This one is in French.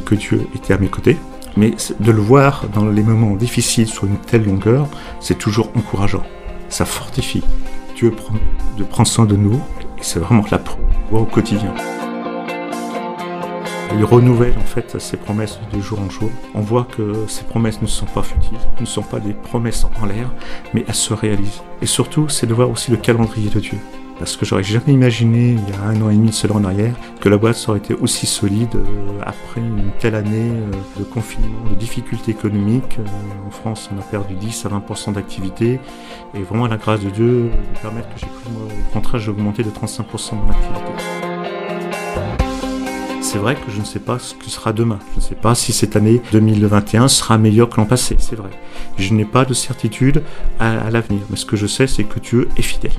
que Dieu était à mes côtés. Mais de le voir dans les moments difficiles sur une telle longueur, c'est toujours encourageant. Ça fortifie. Dieu prend, de prendre soin de nous et c'est vraiment la preuve au quotidien. Il renouvelle en fait ses promesses de jour en jour. On voit que ces promesses ne sont pas futiles, ne sont pas des promesses en l'air, mais elles se réalisent. Et surtout, c'est de voir aussi le calendrier de Dieu. Parce que j'aurais jamais imaginé, il y a un an et demi, cela en arrière, que la boîte aurait été aussi solide euh, après une telle année euh, de confinement, de difficultés économiques. Euh, en France, on a perdu 10 à 20% d'activité. Et vraiment, la grâce de Dieu de permettre que j'ai pris, au contraire, j'ai augmenté de 35% mon activité c'est vrai que je ne sais pas ce que sera demain. Je ne sais pas si cette année 2021 sera meilleure que l'an passé, c'est vrai. Je n'ai pas de certitude à l'avenir, mais ce que je sais, c'est que Dieu est fidèle.